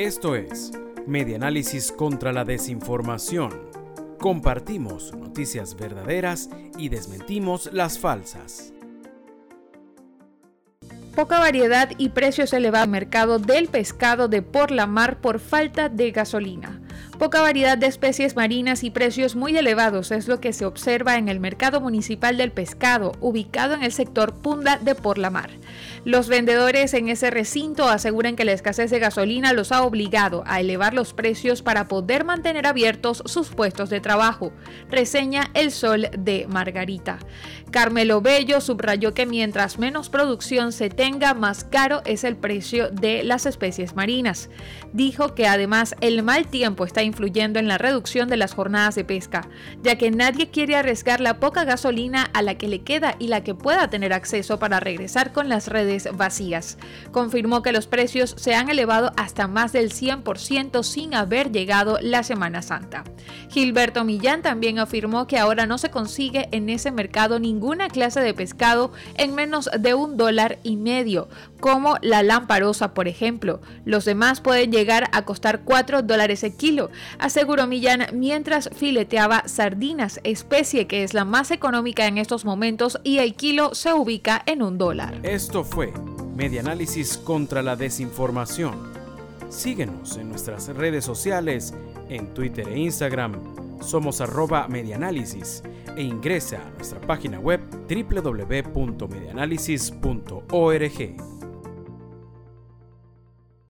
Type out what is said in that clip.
Esto es Medianálisis contra la Desinformación. Compartimos noticias verdaderas y desmentimos las falsas. Poca variedad y precios elevados en el mercado del pescado de por la mar por falta de gasolina. Poca variedad de especies marinas y precios muy elevados es lo que se observa en el mercado municipal del pescado, ubicado en el sector Punda de Por la Mar. Los vendedores en ese recinto aseguran que la escasez de gasolina los ha obligado a elevar los precios para poder mantener abiertos sus puestos de trabajo, reseña El Sol de Margarita. Carmelo Bello subrayó que mientras menos producción se tenga, más caro es el precio de las especies marinas. Dijo que además el mal tiempo está influyendo en la reducción de las jornadas de pesca, ya que nadie quiere arriesgar la poca gasolina a la que le queda y la que pueda tener acceso para regresar con las redes vacías. Confirmó que los precios se han elevado hasta más del 100% sin haber llegado la Semana Santa. Gilberto Millán también afirmó que ahora no se consigue en ese mercado ninguna clase de pescado en menos de un dólar y medio, como la lamparosa, por ejemplo. Los demás pueden llegar a costar 4 dólares el aseguró Millán mientras fileteaba sardinas, especie que es la más económica en estos momentos y el kilo se ubica en un dólar. Esto fue Medianálisis contra la Desinformación. Síguenos en nuestras redes sociales, en Twitter e Instagram. Somos arroba medianálisis e ingresa a nuestra página web www.medianálisis.org.